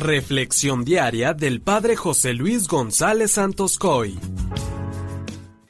Reflexión diaria del Padre José Luis González Santos Coy.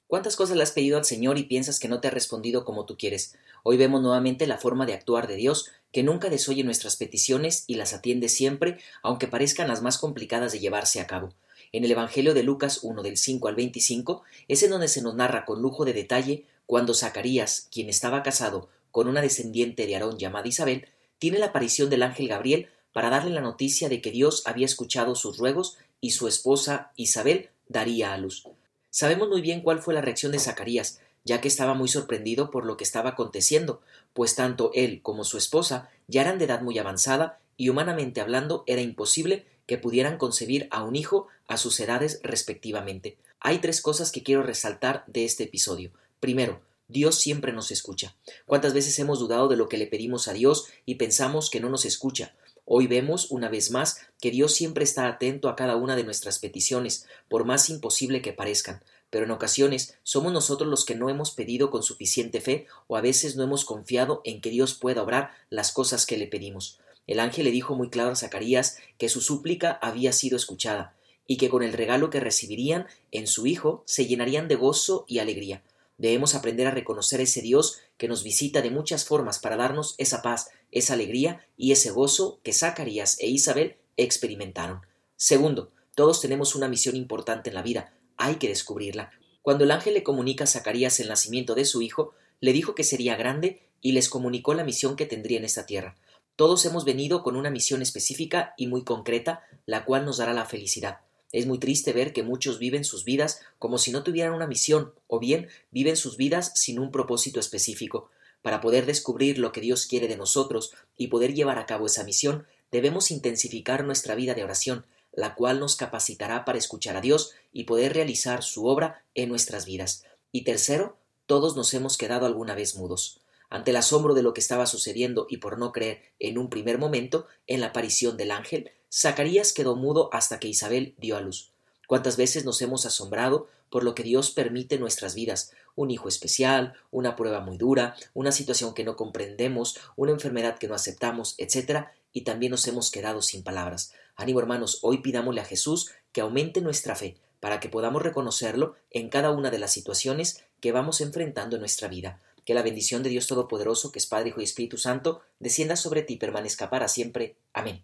¿Cuántas cosas le has pedido al Señor y piensas que no te ha respondido como tú quieres? Hoy vemos nuevamente la forma de actuar de Dios, que nunca desoye nuestras peticiones y las atiende siempre, aunque parezcan las más complicadas de llevarse a cabo. En el Evangelio de Lucas 1 del 5 al 25 es en donde se nos narra con lujo de detalle cuando Zacarías, quien estaba casado con una descendiente de Aarón llamada Isabel, tiene la aparición del ángel Gabriel para darle la noticia de que Dios había escuchado sus ruegos y su esposa Isabel daría a luz. Sabemos muy bien cuál fue la reacción de Zacarías, ya que estaba muy sorprendido por lo que estaba aconteciendo, pues tanto él como su esposa ya eran de edad muy avanzada y humanamente hablando era imposible que pudieran concebir a un hijo a sus edades respectivamente. Hay tres cosas que quiero resaltar de este episodio. Primero, Dios siempre nos escucha. ¿Cuántas veces hemos dudado de lo que le pedimos a Dios y pensamos que no nos escucha? Hoy vemos una vez más que Dios siempre está atento a cada una de nuestras peticiones, por más imposible que parezcan, pero en ocasiones somos nosotros los que no hemos pedido con suficiente fe o a veces no hemos confiado en que Dios pueda obrar las cosas que le pedimos. El ángel le dijo muy claro a Zacarías que su súplica había sido escuchada y que con el regalo que recibirían en su hijo se llenarían de gozo y alegría. Debemos aprender a reconocer ese Dios que nos visita de muchas formas para darnos esa paz, esa alegría y ese gozo que Zacarías e Isabel experimentaron. Segundo, todos tenemos una misión importante en la vida, hay que descubrirla. Cuando el ángel le comunica a Zacarías el nacimiento de su hijo, le dijo que sería grande y les comunicó la misión que tendría en esta tierra. Todos hemos venido con una misión específica y muy concreta, la cual nos dará la felicidad. Es muy triste ver que muchos viven sus vidas como si no tuvieran una misión, o bien viven sus vidas sin un propósito específico. Para poder descubrir lo que Dios quiere de nosotros y poder llevar a cabo esa misión, debemos intensificar nuestra vida de oración, la cual nos capacitará para escuchar a Dios y poder realizar su obra en nuestras vidas. Y tercero, todos nos hemos quedado alguna vez mudos. Ante el asombro de lo que estaba sucediendo y por no creer en un primer momento en la aparición del ángel, Zacarías quedó mudo hasta que Isabel dio a luz. ¿Cuántas veces nos hemos asombrado por lo que Dios permite en nuestras vidas? Un hijo especial, una prueba muy dura, una situación que no comprendemos, una enfermedad que no aceptamos, etc. Y también nos hemos quedado sin palabras. Ánimo hermanos, hoy pidámosle a Jesús que aumente nuestra fe para que podamos reconocerlo en cada una de las situaciones que vamos enfrentando en nuestra vida. Que la bendición de Dios Todopoderoso, que es Padre, Hijo y Espíritu Santo, descienda sobre ti y permanezca para siempre. Amén.